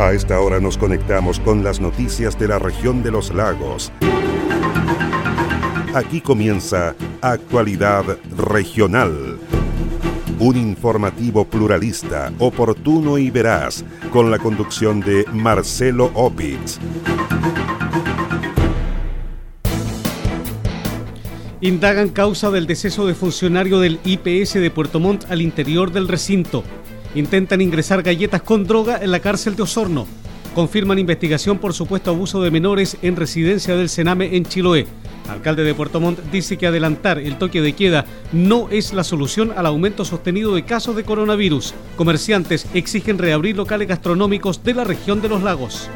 A esta hora nos conectamos con las noticias de la región de los lagos. Aquí comienza Actualidad Regional. Un informativo pluralista, oportuno y veraz, con la conducción de Marcelo Opitz. Indagan causa del deceso de funcionario del IPS de Puerto Montt al interior del recinto. Intentan ingresar galletas con droga en la cárcel de Osorno. Confirman investigación por supuesto abuso de menores en residencia del Sename en Chiloé. Alcalde de Puerto Montt dice que adelantar el toque de queda no es la solución al aumento sostenido de casos de coronavirus. Comerciantes exigen reabrir locales gastronómicos de la región de los lagos.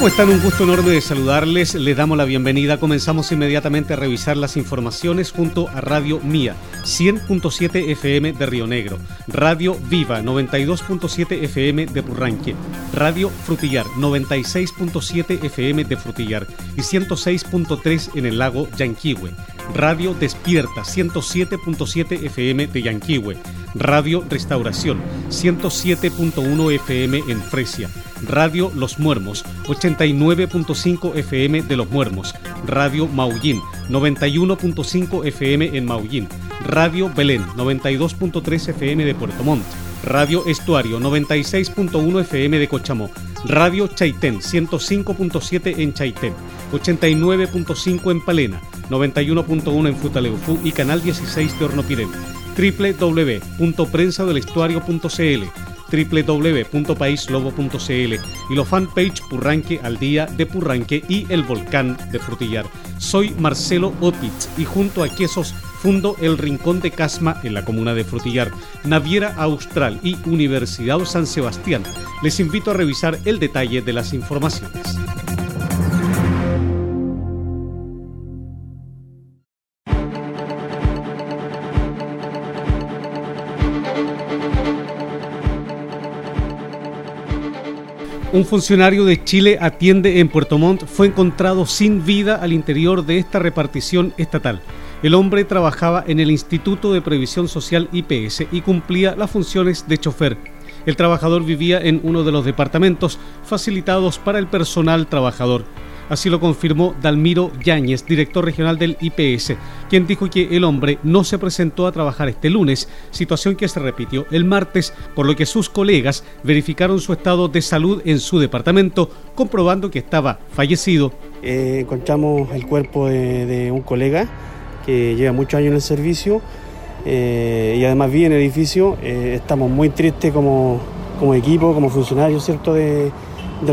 ¿Cómo están? Un gusto enorme de saludarles. Les damos la bienvenida. Comenzamos inmediatamente a revisar las informaciones junto a Radio Mía, 100.7 FM de Río Negro, Radio Viva, 92.7 FM de Purranque, Radio Frutillar, 96.7 FM de Frutillar y 106.3 en el lago Yanquihue. Radio Despierta, 107.7 FM de Yanquihue. Radio Restauración, 107.1 FM en Fresia. Radio Los Muermos, 89.5 FM de Los Muermos. Radio Maullín, 91.5 FM en Maullín. Radio Belén, 92.3 FM de Puerto Montt. Radio Estuario, 96.1 FM de Cochamó. Radio Chaitén, 105.7 en Chaitén. 89.5 en Palena. 91.1 en Futaleufú y Canal 16 de Hornopirén www.prensadelestuario.cl www.paislobo.cl y los fanpage Purranque al día de Purranque y el volcán de Frutillar. Soy Marcelo Opitz y junto a Quesos fundo el Rincón de Casma en la comuna de Frutillar, Naviera Austral y Universidad San Sebastián. Les invito a revisar el detalle de las informaciones. Un funcionario de Chile atiende en Puerto Montt fue encontrado sin vida al interior de esta repartición estatal. El hombre trabajaba en el Instituto de Previsión Social IPS y cumplía las funciones de chofer. El trabajador vivía en uno de los departamentos facilitados para el personal trabajador. Así lo confirmó Dalmiro Yáñez, director regional del IPS, quien dijo que el hombre no se presentó a trabajar este lunes, situación que se repitió el martes, por lo que sus colegas verificaron su estado de salud en su departamento, comprobando que estaba fallecido. Eh, encontramos el cuerpo de, un colega que lleva muchos años en el servicio eh, y además vive en el edificio. Eh, estamos muy tristes como, equipo, como funcionarios ¿cierto? del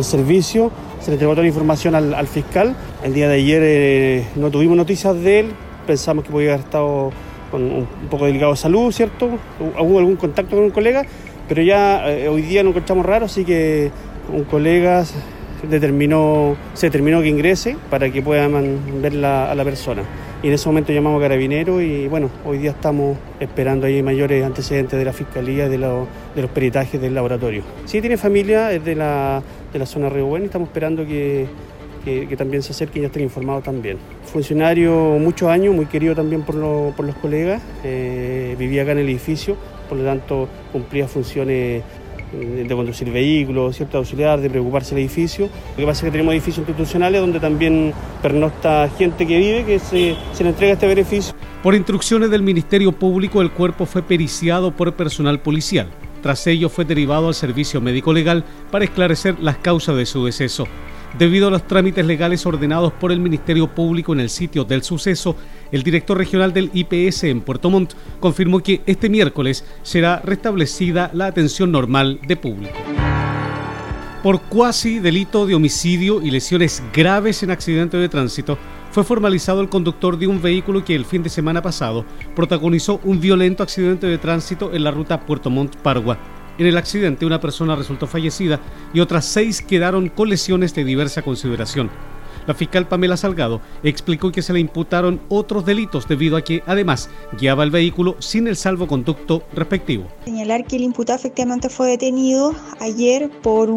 servicio se le entregó toda la información al, fiscal. El día de ayer eh, no tuvimos noticias de él, pensamos que podía haber estado con un, poco delicado de salud, ¿cierto? Hubo algún contacto con un colega, pero ya eh, hoy día nos encontramos raro, así que un colega determinó, se determinó que ingrese para que puedan ver a la persona. Y en ese momento llamamos a Carabinero y bueno, hoy día estamos esperando ahí mayores antecedentes de la Fiscalía de, de los peritajes del laboratorio. Sí tiene familia, es de la, de la zona Río y estamos esperando que, que, también se acerque y estén informados también. Funcionario muchos años, muy querido también por, por los colegas, eh, vivía acá en el edificio, por lo tanto cumplía funciones de conducir vehículos, cierta auxiliar, de preocuparse del edificio. Lo que pasa es que tenemos edificios institucionales donde también pernocta gente que vive, que se, se le entrega este beneficio. Por instrucciones del Ministerio Público, el cuerpo fue periciado por personal policial. Tras ello fue derivado al servicio médico legal para esclarecer las causas de su deceso. Debido a los trámites legales ordenados por el Ministerio Público en el sitio del suceso, el director regional del IPS en Puerto Montt confirmó que este miércoles será restablecida la atención normal de público. Por cuasi delito de homicidio y lesiones graves en accidente de tránsito, fue formalizado el conductor de un vehículo que el fin de semana pasado protagonizó un violento accidente de tránsito en la ruta Puerto Montt-Pargua. En el accidente una persona resultó fallecida y otras seis quedaron con lesiones de diversa consideración. La fiscal Pamela Salgado explicó que se le imputaron otros delitos debido a que además guiaba el vehículo sin el salvoconducto respectivo. Señalar que el imputado efectivamente fue detenido ayer por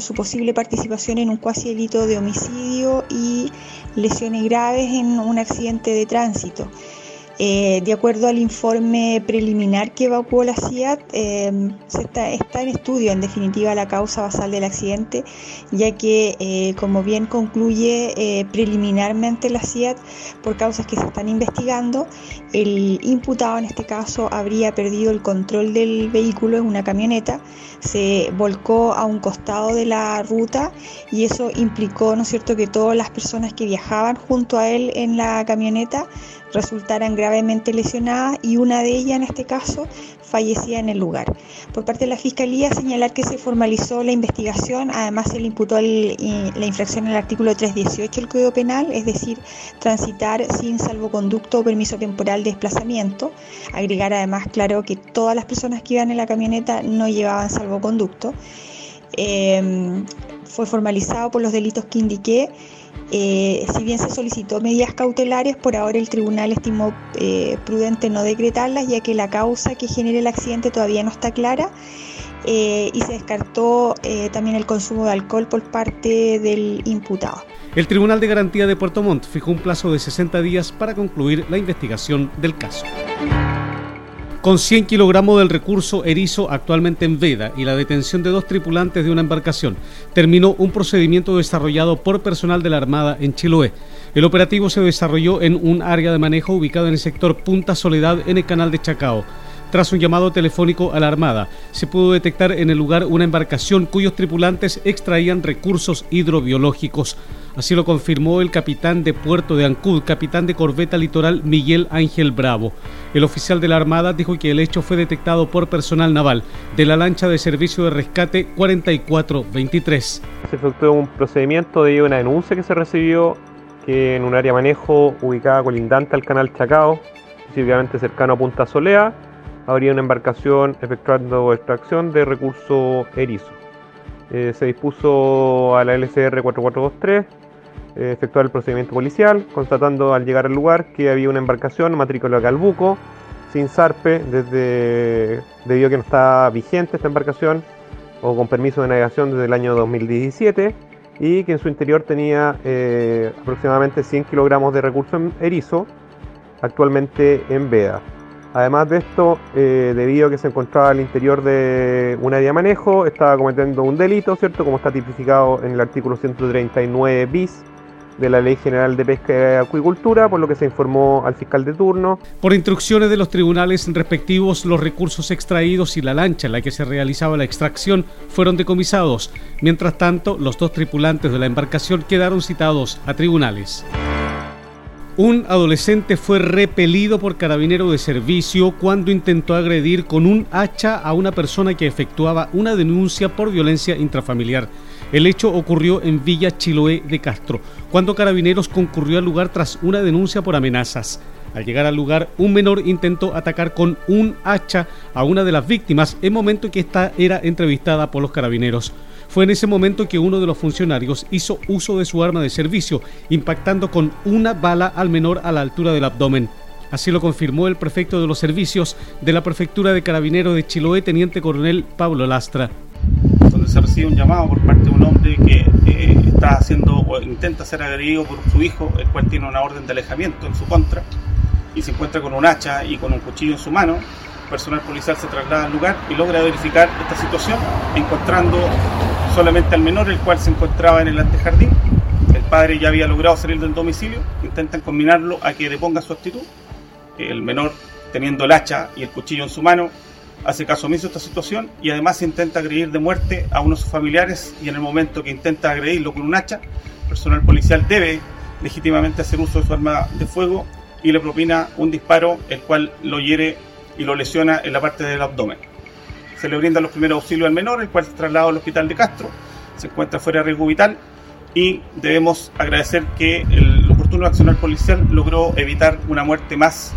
su posible participación en un cuasi delito de homicidio y lesiones graves en un accidente de tránsito. Eh, de acuerdo al informe preliminar que evacuó la CIAT, eh, está, en estudio en definitiva la causa basal del accidente, ya que eh, como bien concluye preliminarmente la CIAT por causas que se están investigando, el imputado en este caso habría perdido el control del vehículo en una camioneta, se volcó a un costado de la ruta y eso implicó, ¿no es cierto?, que todas las personas que viajaban junto a él en la camioneta resultaran gravemente lesionadas y una de ellas en este caso fallecía en el lugar. Por parte de la Fiscalía señalar que se formalizó la investigación, además se le imputó la infracción al artículo 318 del Código Penal, es decir, transitar sin salvoconducto o permiso temporal de desplazamiento. Agregar además, claro, que todas las personas que iban en la camioneta no llevaban salvoconducto. Eh, fue formalizado por los delitos que indiqué eh, si bien se solicitó medidas cautelares, por ahora el tribunal estimó eh, prudente no decretarlas, ya que la causa que genera el accidente todavía no está clara. Eh, y se descartó también el consumo de alcohol por parte del imputado. El Tribunal de Garantía de Puerto Montt fijó un plazo de 60 días para concluir la investigación del caso. Con 100 kilogramos del recurso erizo actualmente en veda y la detención de dos tripulantes de una embarcación, terminó un procedimiento desarrollado por personal de la Armada en Chiloé. El operativo se desarrolló en un área de manejo ubicado en el sector Punta Soledad en el canal de Chacao. Tras un llamado telefónico a la Armada, se pudo detectar en el lugar una embarcación cuyos tripulantes extraían recursos hidrobiológicos. Así lo confirmó el capitán de Puerto de Ancud, capitán de corbeta litoral Miguel Ángel Bravo. El oficial de la Armada dijo que el hecho fue detectado por personal naval de la lancha de servicio de rescate 4423. Se efectuó un procedimiento de una denuncia que se recibió que en un área manejo ubicada colindante al canal Chacao, específicamente cercano a Punta Solea, habría una embarcación efectuando extracción de recurso erizo. Eh, se dispuso a la LCR 4423 eh, efectuar el procedimiento policial, constatando al llegar al lugar que había una embarcación matrícula Calbuco sin zarpe desde debido a que no está vigente esta embarcación o con permiso de navegación desde el año 2017 y que en su interior tenía eh, aproximadamente 100 kilogramos de recurso erizo actualmente en veda. Además de esto, eh, debido a que se encontraba al interior de un área de manejo, estaba cometiendo un delito, ¿cierto? Como está tipificado en el artículo 139 bis de la Ley General de Pesca y Acuicultura, por lo que se informó al fiscal de turno. Por instrucciones de los tribunales respectivos, los recursos extraídos y la lancha en la que se realizaba la extracción fueron decomisados. Mientras tanto, los dos tripulantes de la embarcación quedaron citados a tribunales. Un adolescente fue repelido por carabinero de servicio cuando intentó agredir con un hacha a una persona que efectuaba una denuncia por violencia intrafamiliar. El hecho ocurrió en Villa Chiloé de Castro, cuando Carabineros concurrió al lugar tras una denuncia por amenazas. Al llegar al lugar, un menor intentó atacar con un hacha a una de las víctimas en momento que ésta era entrevistada por los carabineros. Fue en ese momento que uno de los funcionarios hizo uso de su arma de servicio, impactando con una bala al menor a la altura del abdomen. Así lo confirmó el prefecto de los servicios de la Prefectura de Carabineros de Chiloé, Teniente Coronel Pablo Lastra. Donde se recibe un llamado por parte de un hombre que eh, está haciendo o intenta ser agredido por su hijo, el cual tiene una orden de alejamiento en su contra, y se encuentra con un hacha y con un cuchillo en su mano. Personal policial se traslada al lugar y logra verificar esta situación, encontrando solamente al menor, el cual se encontraba en el antejardín. El padre ya había logrado salir del domicilio, intentan combinarlo a que deponga su actitud. El menor, teniendo el hacha y el cuchillo en su mano, hace caso omiso a esta situación y además intenta agredir de muerte a uno de sus familiares y en el momento que intenta agredirlo con un hacha, el personal policial debe legítimamente hacer uso de su arma de fuego y le propina un disparo el cual lo hiere y lo lesiona en la parte del abdomen. Se le brinda los primeros auxilios al menor, el cual se traslada al hospital de Castro, se encuentra fuera de riesgo vital y debemos agradecer que el oportuno accionar policial logró evitar una muerte más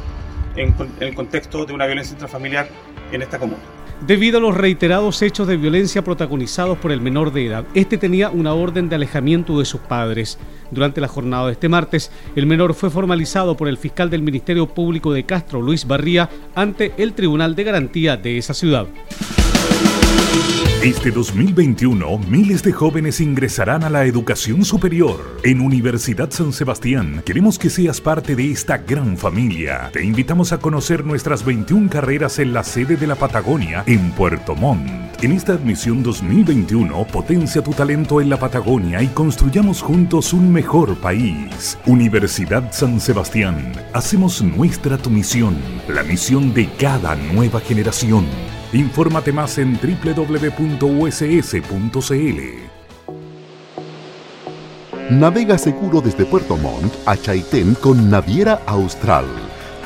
en, el contexto de una violencia intrafamiliar en esta comuna debido a los reiterados hechos de violencia protagonizados por el menor de edad. Este tenía una orden de alejamiento de sus padres. Durante la jornada de este martes, el menor fue formalizado por el fiscal del Ministerio Público de Castro, Luis Barría, ante el Tribunal de Garantía de esa ciudad. Este 2021, miles de jóvenes ingresarán a la educación superior. En Universidad San Sebastián, queremos que seas parte de esta gran familia. Te invitamos a conocer nuestras 21 carreras en la sede de la Patagonia, en Puerto Montt. En esta admisión 2021, potencia tu talento en la Patagonia y construyamos juntos un mejor país. Universidad San Sebastián, hacemos nuestra tu misión, la misión de cada nueva generación. Infórmate más en www.uss.cl. Navega seguro desde Puerto Montt a Chaitén con Naviera Austral.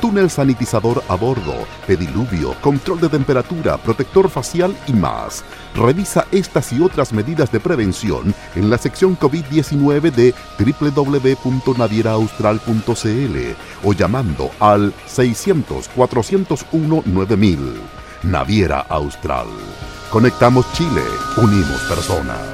Túnel sanitizador a bordo, pediluvio, control de temperatura, protector facial y más. Revisa estas y otras medidas de prevención en la sección COVID-19 de www.navieraaustral.cl o llamando al 600 401 9000. Naviera Austral. Conectamos Chile, unimos personas.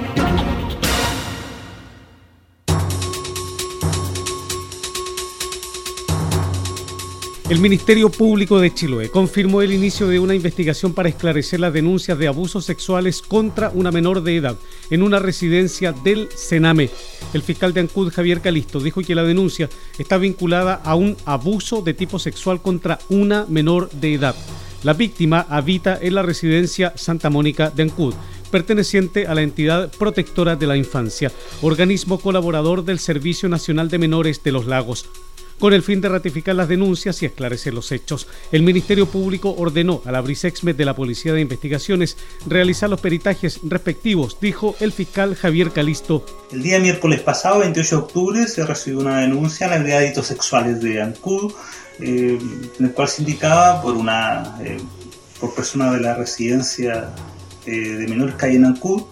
El Ministerio Público de Chiloé confirmó el inicio de una investigación para esclarecer las denuncias de abusos sexuales contra una menor de edad en una residencia del Sename. El fiscal de Ancud, Javier Calisto, dijo que la denuncia está vinculada a un abuso de tipo sexual contra una menor de edad. La víctima habita en la residencia Santa Mónica de Ancud perteneciente a la entidad protectora de la infancia, organismo colaborador del Servicio Nacional de Menores de los Lagos. Con el fin de ratificar las denuncias y esclarecer los hechos, el Ministerio Público ordenó a la de la Policía de Investigaciones realizar los peritajes respectivos, dijo el fiscal Javier Calisto. El día miércoles pasado, 28 de octubre, se recibió una denuncia en la de Delitos Sexuales de Ancud, eh, en el cual se indicaba por una eh, por persona de la residencia eh, de menores hay en Ancud,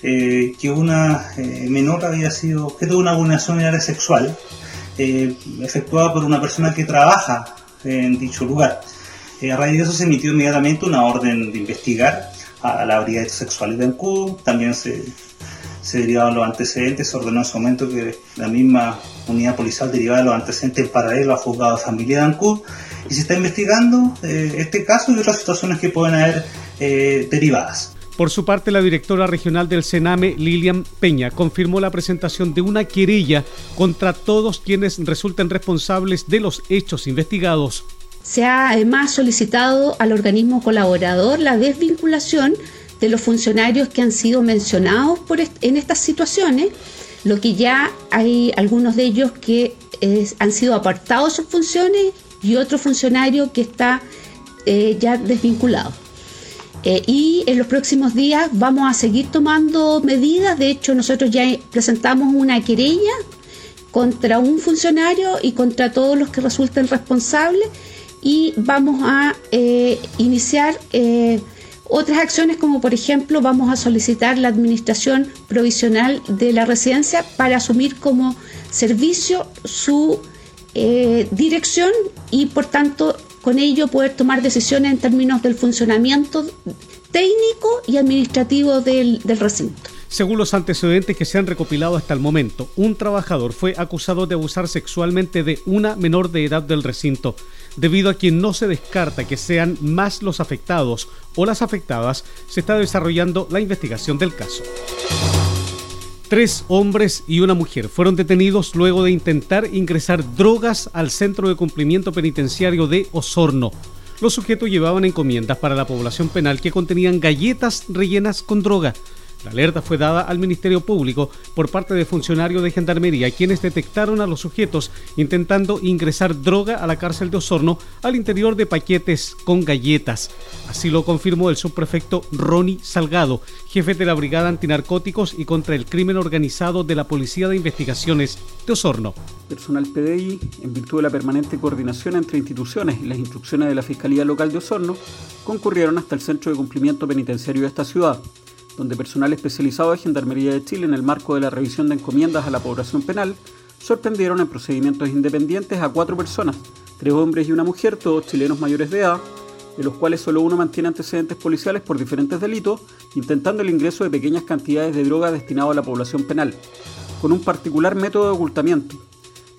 que una menor había sido objeto de una vulneración de área sexual eh, efectuada por una persona que trabaja en dicho lugar. Eh, a raíz de eso se emitió inmediatamente una orden de investigar a la Brigada Sexuales de Ancud, también se, se derivaban los antecedentes, se ordenó en ese momento que la misma unidad policial derivara los antecedentes en paralelo a juzgado de familia de Ancud y se está investigando eh, este caso y otras situaciones que pueden haber derivadas. Por su parte, la directora regional del Sename, Lilian Peña, confirmó la presentación de una querella contra todos quienes resulten responsables de los hechos investigados. Se ha además solicitado al organismo colaborador la desvinculación de los funcionarios que han sido mencionados en estas situaciones, lo que ya hay algunos de ellos que han sido apartados sus funciones y otro funcionario que está eh, ya desvinculado. Eh, y en los próximos días vamos a seguir tomando medidas. De hecho, nosotros ya presentamos una querella contra un funcionario y contra todos los que resulten responsables y vamos a eh, iniciar eh, otras acciones como por ejemplo vamos a solicitar la administración provisional de la residencia para asumir como servicio su dirección y por tanto con ello poder tomar decisiones en términos del funcionamiento técnico y administrativo del, recinto. Según los antecedentes que se han recopilado hasta el momento, un trabajador fue acusado de abusar sexualmente de una menor de edad del recinto, debido a que no se descarta que sean más los afectados o las afectadas, se está desarrollando la investigación del caso. Tres hombres y una mujer fueron detenidos luego de intentar ingresar drogas al centro de cumplimiento penitenciario de Osorno. Los sujetos llevaban encomiendas para la población penal que contenían galletas rellenas con droga. La alerta fue dada al Ministerio Público por parte de funcionarios de Gendarmería, quienes detectaron a los sujetos intentando ingresar droga a la cárcel de Osorno al interior de paquetes con galletas. Así lo confirmó el subprefecto Ronnie Salgado, jefe de la Brigada Antinarcóticos y contra el Crimen Organizado de la Policía de Investigaciones de Osorno. Personal PDI, en virtud de la permanente coordinación entre instituciones y las instrucciones de la Fiscalía Local de Osorno, concurrieron hasta el Centro de Cumplimiento Penitenciario de esta ciudad donde personal especializado de Gendarmería de Chile, en el marco de la revisión de encomiendas a la población penal, sorprendieron en procedimientos independientes a cuatro personas, tres hombres y una mujer, todos chilenos mayores de edad, de los cuales solo uno mantiene antecedentes policiales por diferentes delitos, intentando el ingreso de pequeñas cantidades de droga destinado a la población penal, con un particular método de ocultamiento.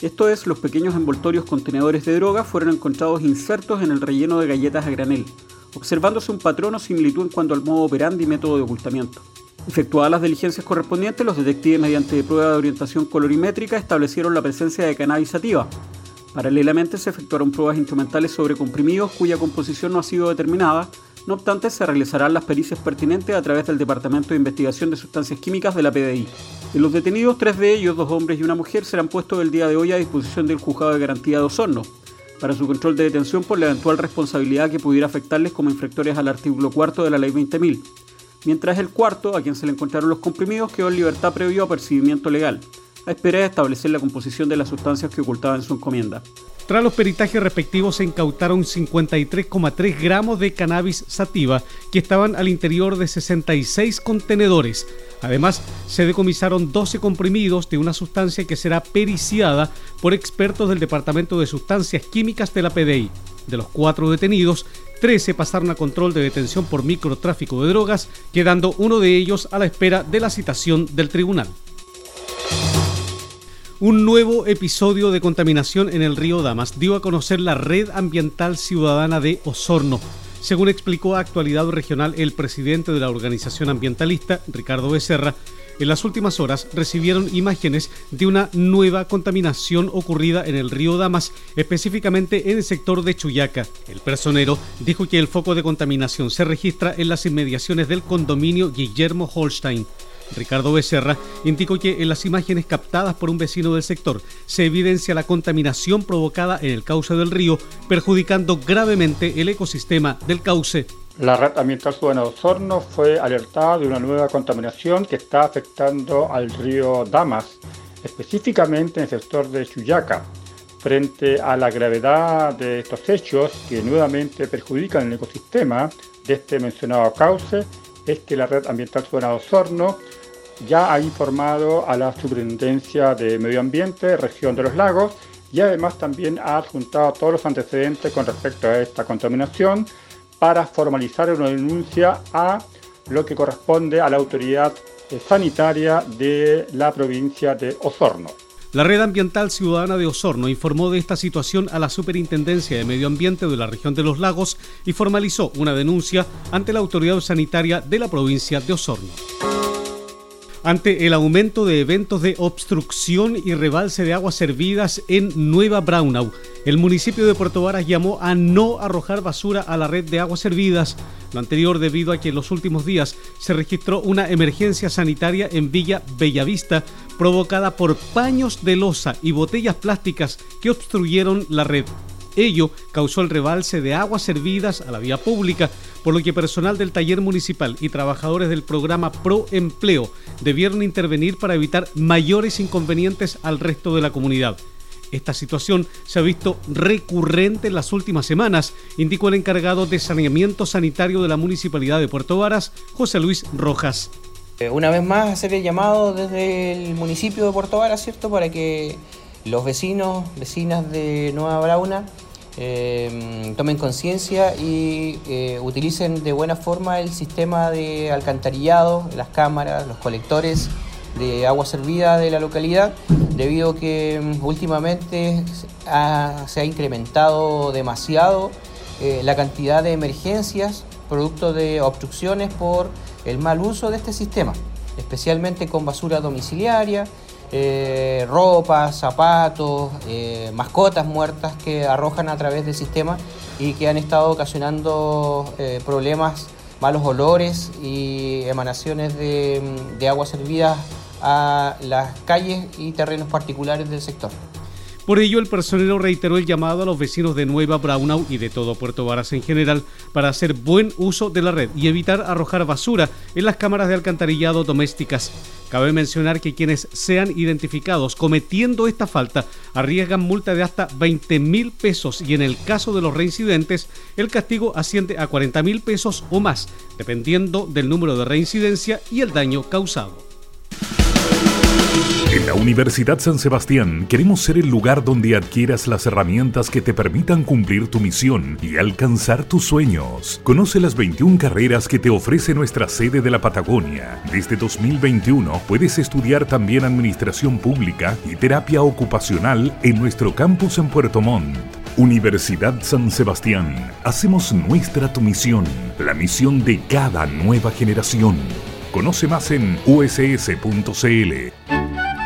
Esto es, los pequeños envoltorios contenedores de droga fueron encontrados insertos en el relleno de galletas a granel, observándose un patrón o similitud en cuanto al modo operandi y método de ocultamiento. Efectuadas las diligencias correspondientes, los detectives mediante prueba de orientación colorimétrica establecieron la presencia de cannabis sativa. Paralelamente se efectuaron pruebas instrumentales sobre comprimidos cuya composición no ha sido determinada, no obstante se realizarán las pericias pertinentes a través del Departamento de Investigación de Sustancias Químicas de la PDI. De los detenidos, tres de ellos, dos hombres y una mujer, serán puestos el día de hoy a disposición del Juzgado de Garantía de Osorno, para su control de detención por la eventual responsabilidad que pudiera afectarles como infractores al artículo cuarto de la Ley 20.000, mientras el cuarto, a quien se le encontraron los comprimidos, quedó en libertad previo a percibimiento legal, a espera de establecer la composición de las sustancias que ocultaba en su encomienda. Tras los peritajes respectivos se incautaron 53,3 gramos de cannabis sativa que estaban al interior de 66 contenedores, Además, se decomisaron 12 comprimidos de una sustancia que será periciada por expertos del Departamento de Sustancias Químicas de la PDI. De los cuatro detenidos, 13 pasaron a control de detención por microtráfico de drogas, quedando uno de ellos a la espera de la citación del tribunal. Un nuevo episodio de contaminación en el río Damas dio a conocer la Red Ambiental Ciudadana de Osorno según explicó a Actualidad Regional el presidente de la organización ambientalista, Ricardo Becerra, en las últimas horas recibieron imágenes de una nueva contaminación ocurrida en el río Damas, específicamente en el sector de Chuyaca. El personero dijo que el foco de contaminación se registra en las inmediaciones del condominio Guillermo Holstein. Ricardo Becerra indicó que en las imágenes captadas por un vecino del sector se evidencia la contaminación provocada en el cauce del río, perjudicando gravemente el ecosistema del cauce. La red ambiental de Osorno fue alertada de una nueva contaminación que está afectando al río Damas, específicamente en el sector de Chuyaca. Frente a la gravedad de estos hechos que nuevamente perjudican el ecosistema de este mencionado cauce, es que la red ambiental de Osorno ya ha informado a la Superintendencia de Medio Ambiente, Región de los Lagos, y además también ha adjuntado todos los antecedentes con respecto a esta contaminación para formalizar una denuncia a lo que corresponde a la autoridad eh, sanitaria de la provincia de Osorno. La Red Ambiental Ciudadana de Osorno informó de esta situación a la Superintendencia de Medio Ambiente de la región de los lagos y formalizó una denuncia ante la autoridad sanitaria de la provincia de Osorno ante el aumento de eventos de obstrucción y rebalse de aguas servidas en Nueva Braunau. El municipio de Puerto Varas llamó a no arrojar basura a la red de aguas servidas, lo anterior debido a que en los últimos días se registró una emergencia sanitaria en Villa Bellavista provocada por paños de losa y botellas plásticas que obstruyeron la red. Ello causó el rebalse de aguas servidas a la vía pública, por lo que personal del taller municipal y trabajadores del programa Pro Empleo debieron intervenir para evitar mayores inconvenientes al resto de la comunidad. Esta situación se ha visto recurrente en las últimas semanas, indicó el encargado de saneamiento sanitario de la Municipalidad de Puerto Varas, José Luis Rojas. Eh, una vez más, hacer el llamado desde el municipio de Puerto Varas, ¿cierto? Para que los vecinos, vecinas de Nueva Brauna, eh, tomen conciencia y eh, utilicen de buena forma el sistema de alcantarillado, las cámaras, los colectores de agua servida de la localidad, debido a que mm, últimamente se ha incrementado demasiado eh, la cantidad de emergencias producto de obstrucciones por el mal uso de este sistema, especialmente con basura domiciliaria, eh, ropas, zapatos, eh, mascotas muertas que arrojan a través del sistema y que han estado ocasionando eh, problemas malos olores y emanaciones de, de agua servidas a las calles y terrenos particulares del sector. Por ello, el personero reiteró el llamado a los vecinos de Nueva Braunau y de todo Puerto Varas en general para hacer buen uso de la red y evitar arrojar basura en las cámaras de alcantarillado domésticas. Cabe mencionar que quienes sean identificados cometiendo esta falta arriesgan multa de hasta 20 mil pesos y en el caso de los reincidentes el castigo asciende a 40 mil pesos o más, dependiendo del número de reincidencia y el daño causado. En la Universidad San Sebastián queremos ser el lugar donde adquieras las herramientas que te permitan cumplir tu misión y alcanzar tus sueños. Conoce las 21 carreras que te ofrece nuestra sede de la Patagonia. Desde 2021 puedes estudiar también Administración Pública y Terapia Ocupacional en nuestro campus en Puerto Montt. Universidad San Sebastián. Hacemos nuestra tu misión, la misión de cada nueva generación. Conoce más en uss.cl.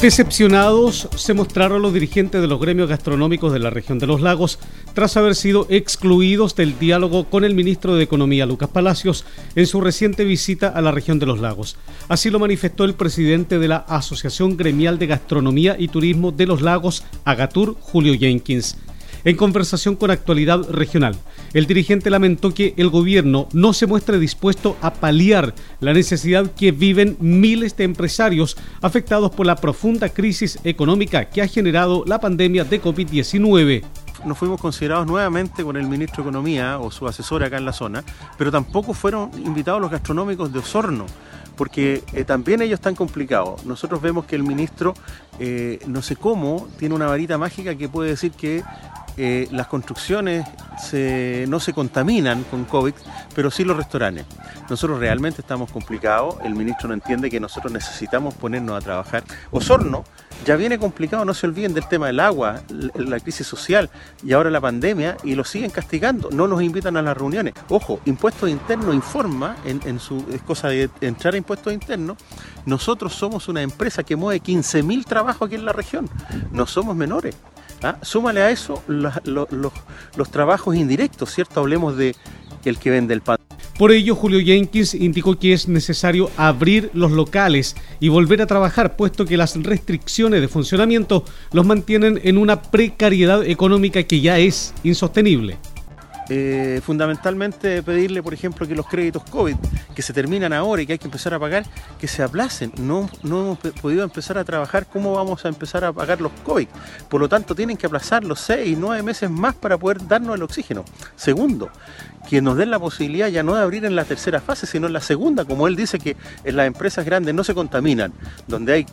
Decepcionados se mostraron los dirigentes de los gremios gastronómicos de la región de los lagos tras haber sido excluidos del diálogo con el ministro de Economía Lucas Palacios en su reciente visita a la región de los lagos. Así lo manifestó el presidente de la Asociación Gremial de Gastronomía y Turismo de los Lagos, Agatur, Julio Jenkins. En conversación con Actualidad Regional, el dirigente lamentó que el gobierno no se muestre dispuesto a paliar la necesidad que viven miles de empresarios afectados por la profunda crisis económica que ha generado la pandemia de COVID-19 no fuimos considerados nuevamente con el ministro de Economía o su asesor acá en la zona, pero tampoco fueron invitados los gastronómicos de Osorno, porque eh, también ellos están complicados. Nosotros vemos que el ministro, eh, no sé cómo, tiene una varita mágica que puede decir que eh, las construcciones no se contaminan con COVID, pero sí los restaurantes. Nosotros realmente estamos complicados, el ministro no entiende que nosotros necesitamos ponernos a trabajar. Osorno ya viene complicado, no se olviden del tema del agua, la crisis social y ahora la pandemia y lo siguen castigando, no nos invitan a las reuniones. Ojo, Impuestos Internos informa en, su cosa de entrar a Impuestos Internos, nosotros somos una empresa que mueve 15.000 trabajos aquí en la región, no somos menores. ¿Ah? Súmale a eso los, trabajos indirectos, ¿cierto? Hablemos de el que vende el pan. Por ello, Julio Jenkins indicó que es necesario abrir los locales y volver a trabajar, puesto que las restricciones de funcionamiento los mantienen en una precariedad económica que ya es insostenible. Eh, fundamentalmente pedirle, por ejemplo, que los créditos COVID que se terminan ahora y que hay que empezar a pagar, que se aplacen. No, no hemos podido empezar a trabajar, ¿cómo vamos a empezar a pagar los COVID? Por lo tanto, tienen que aplazar los seis, nueve meses más para poder darnos el oxígeno. Segundo, que nos den la posibilidad ya no de abrir en la tercera fase, sino en la segunda, como él dice que en las empresas grandes no se contaminan, donde hay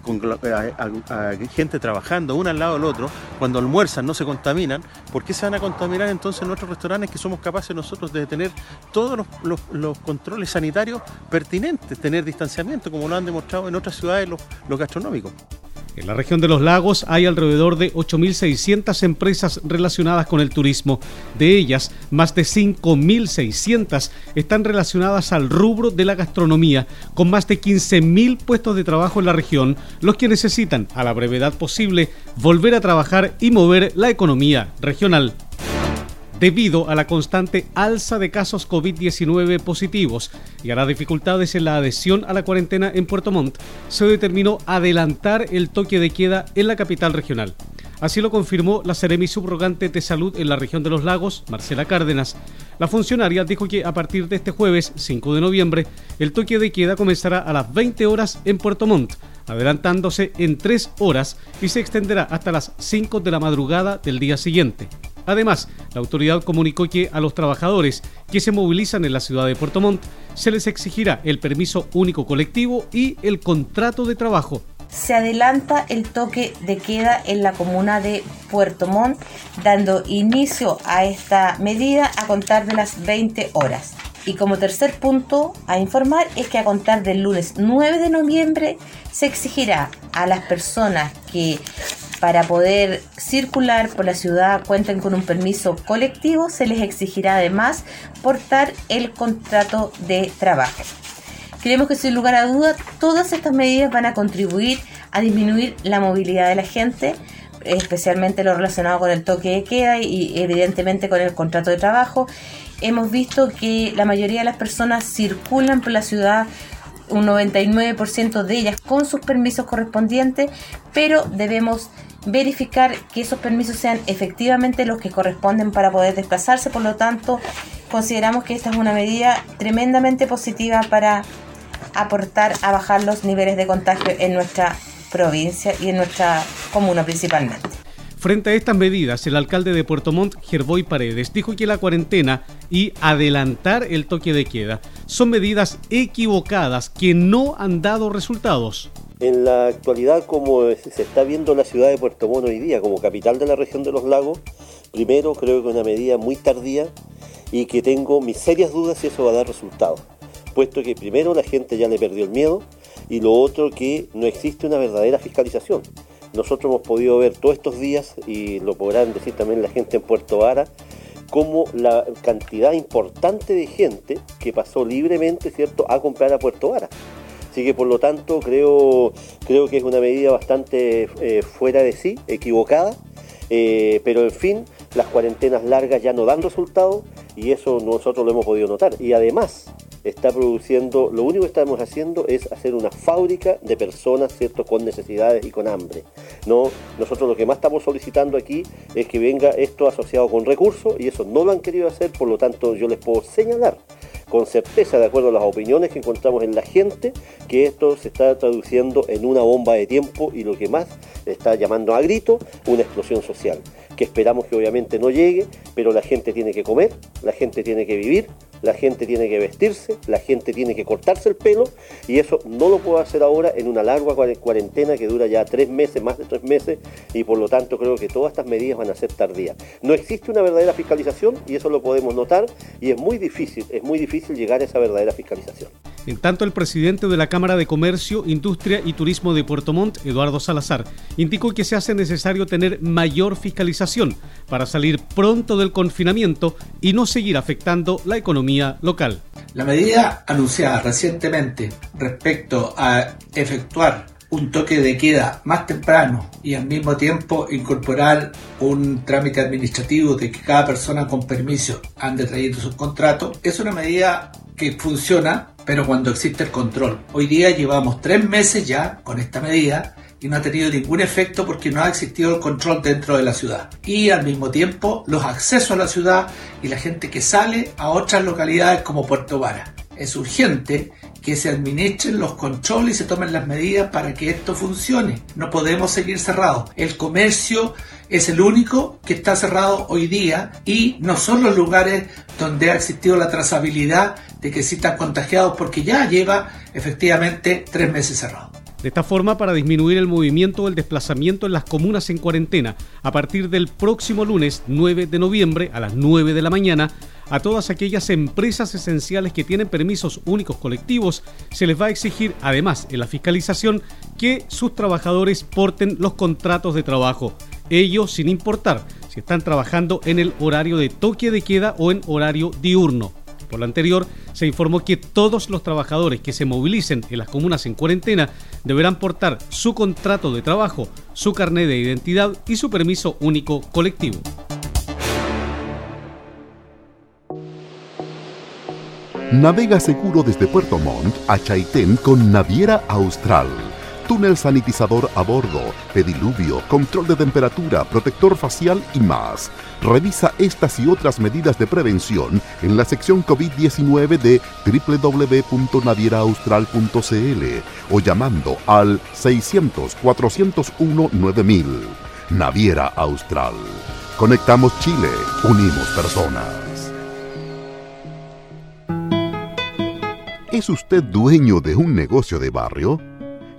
gente trabajando una al lado del otro, cuando almuerzan no se contaminan, ¿por qué se van a contaminar entonces nuestros restaurantes que somos capaces nosotros de tener todos los, controles sanitarios pertinentes, tener distanciamiento, como lo han demostrado en otras ciudades los gastronómicos? En la región de los lagos hay alrededor de 8.600 empresas relacionadas con el turismo. De ellas, más de 5.600 están relacionadas al rubro de la gastronomía, con más de 15.000 puestos de trabajo en la región, los que necesitan, a la brevedad posible, volver a trabajar y mover la economía regional. Debido a la constante alza de casos COVID-19 positivos y a las dificultades en la adhesión a la cuarentena en Puerto Montt, se determinó adelantar el toque de queda en la capital regional. Así lo confirmó la Seremi subrogante de salud en la región de los lagos, Marcela Cárdenas. La funcionaria dijo que a partir de este jueves 5 de noviembre, el toque de queda comenzará a las 20 horas en Puerto Montt, adelantándose en 3 horas y se extenderá hasta las 5 de la madrugada del día siguiente. Además, la autoridad comunicó que a los trabajadores que se movilizan en la ciudad de Puerto Montt se les exigirá el permiso único colectivo y el contrato de trabajo. Se adelanta el toque de queda en la comuna de Puerto Montt, dando inicio a esta medida a contar de las 20 horas. Y como tercer punto a informar es que a contar del lunes 9 de noviembre se exigirá a las personas que para poder circular por la ciudad cuenten con un permiso colectivo, se les exigirá además portar el contrato de trabajo. Creemos que sin lugar a duda todas estas medidas van a contribuir a disminuir la movilidad de la gente, especialmente lo relacionado con el toque de queda y evidentemente con el contrato de trabajo. Hemos visto que la mayoría de las personas circulan por la ciudad un 99% de ellas con sus permisos correspondientes, pero debemos verificar que esos permisos sean efectivamente los que corresponden para poder desplazarse. Por lo tanto, consideramos que esta es una medida tremendamente positiva para aportar a bajar los niveles de contagio en nuestra provincia y en nuestra comuna principalmente. Frente a estas medidas, el alcalde de Puerto Montt, Gerboy Paredes, dijo que la cuarentena y adelantar el toque de queda son medidas equivocadas que no han dado resultados. En la actualidad, como se está viendo la ciudad de Puerto Montt hoy día como capital de la región de los lagos, primero creo que una medida muy tardía y que tengo mis serias dudas si eso va a dar resultados, puesto que primero la gente ya le perdió el miedo y lo otro que no existe una verdadera fiscalización. Nosotros hemos podido ver todos estos días, y lo podrán decir también la gente en Puerto Vara, como la cantidad importante de gente que pasó libremente, ¿cierto?, a comprar a Puerto Vara. Así que por lo tanto creo, creo que es una medida bastante eh, fuera de sí, equivocada, eh, pero en fin, las cuarentenas largas ya no dan resultado y eso nosotros lo hemos podido notar. Y además está produciendo, lo único que estamos haciendo es hacer una fábrica de personas, ¿cierto?, con necesidades y con hambre. No, nosotros lo que más estamos solicitando aquí es que venga esto asociado con recursos y eso no lo han querido hacer, por lo tanto yo les puedo señalar con certeza, de acuerdo a las opiniones que encontramos en la gente, que esto se está traduciendo en una bomba de tiempo y lo que más está llamando a grito, una explosión social, que esperamos que obviamente no llegue, pero la gente tiene que comer, la gente tiene que vivir, la gente tiene que vestirse, la gente tiene que cortarse el pelo y eso no lo puedo hacer ahora en una larga cuarentena que dura ya tres meses, más de tres meses y por lo tanto creo que todas estas medidas van a ser tardías. No existe una verdadera fiscalización y eso lo podemos notar y es muy difícil, es muy difícil llegar a esa verdadera fiscalización. En tanto, el presidente de la Cámara de Comercio, Industria y Turismo de Puerto Montt, Eduardo Salazar, indicó que se hace necesario tener mayor fiscalización para salir pronto del confinamiento y no seguir afectando la economía local. La medida anunciada recientemente respecto a efectuar un toque de queda más temprano y al mismo tiempo incorporar un trámite administrativo de que cada persona con permiso ande trayendo su contrato es una medida que funciona pero cuando existe el control. Hoy día llevamos tres meses ya con esta medida y no ha tenido ningún efecto porque no ha existido el control dentro de la ciudad. Y al mismo tiempo los accesos a la ciudad y la gente que sale a otras localidades como Puerto Vara. Es urgente que se administren los controles y se tomen las medidas para que esto funcione. No podemos seguir cerrados. El comercio es el único que está cerrado hoy día y no son los lugares donde ha existido la trazabilidad de que sí están contagiados porque ya lleva efectivamente tres meses cerrado. De esta forma, para disminuir el movimiento del desplazamiento en las comunas en cuarentena, a partir del próximo lunes 9 de noviembre a las 9 de la mañana, a todas aquellas empresas esenciales que tienen permisos únicos colectivos, se les va a exigir, además, en la fiscalización, que sus trabajadores porten los contratos de trabajo. Ello sin importar si están trabajando en el horario de toque de queda o en horario diurno. Por lo anterior, se informó que todos los trabajadores que se movilicen en las comunas en cuarentena deberán portar su contrato de trabajo, su carnet de identidad y su permiso único colectivo. Navega seguro desde Puerto Montt a Chaitén con Naviera Austral. Túnel sanitizador a bordo, pediluvio, control de temperatura, protector facial y más Revisa estas y otras medidas de prevención en la sección COVID-19 de www.navieraaustral.cl o llamando al 600-401-9000. Naviera Austral. Conectamos Chile, unimos personas. ¿Es usted dueño de un negocio de barrio?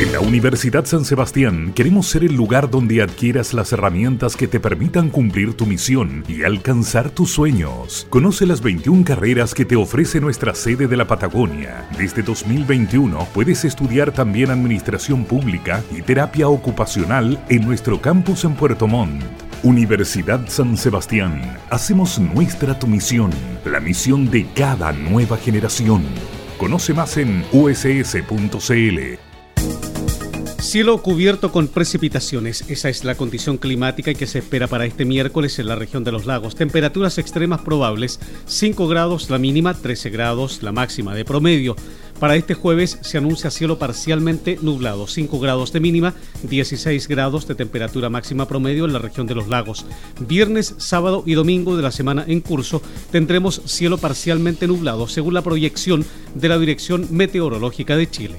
En la Universidad San Sebastián queremos ser el lugar donde adquieras las herramientas que te permitan cumplir tu misión y alcanzar tus sueños. Conoce las 21 carreras que te ofrece nuestra sede de la Patagonia. Desde 2021 puedes estudiar también Administración Pública y Terapia Ocupacional en nuestro campus en Puerto Montt. Universidad San Sebastián. Hacemos nuestra tu misión, la misión de cada nueva generación. Conoce más en uss.cl. Cielo cubierto con precipitaciones. Esa es la condición climática que se espera para este miércoles en la región de los lagos. Temperaturas extremas probables. 5 grados la mínima, 13 grados la máxima de promedio. Para este jueves se anuncia cielo parcialmente nublado, 5 grados de mínima, 16 grados de temperatura máxima promedio en la región de los lagos. Viernes, sábado y domingo de la semana en curso tendremos cielo parcialmente nublado, según la proyección de la Dirección Meteorológica de Chile.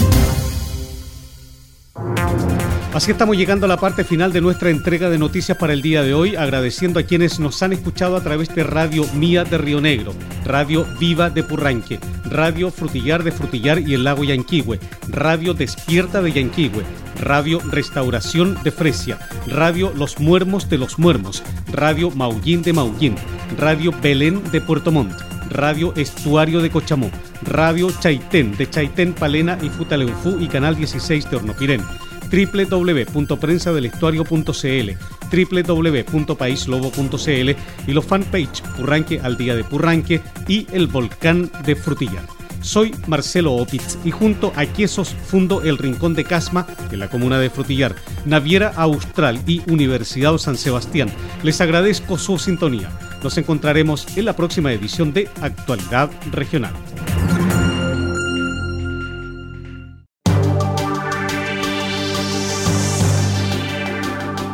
Así estamos llegando a la parte final de nuestra entrega de noticias para el día de hoy, agradeciendo a quienes nos han escuchado a través de Radio Mía de Río Negro, Radio Viva de Purranque, Radio Frutillar de Frutillar y el Lago Yanquihue, Radio Despierta de Yanquihue, Radio Restauración de Fresia, Radio Los Muermos de Los Muermos, Radio Maullín de Maullín, Radio Belén de Puerto Montt, Radio Estuario de Cochamó, Radio Chaitén de Chaitén, Palena y Futaleufú y Canal 16 de Hornopirén www.prensadelestuario.cl, www.paislobo.cl y los fanpage Purranque al día de Purranque y el volcán de Frutillar. Soy Marcelo Opitz y junto a Quesos fundo el Rincón de Casma en la comuna de Frutillar, Naviera Austral y Universidad San Sebastián. Les agradezco su sintonía. Nos encontraremos en la próxima edición de Actualidad Regional.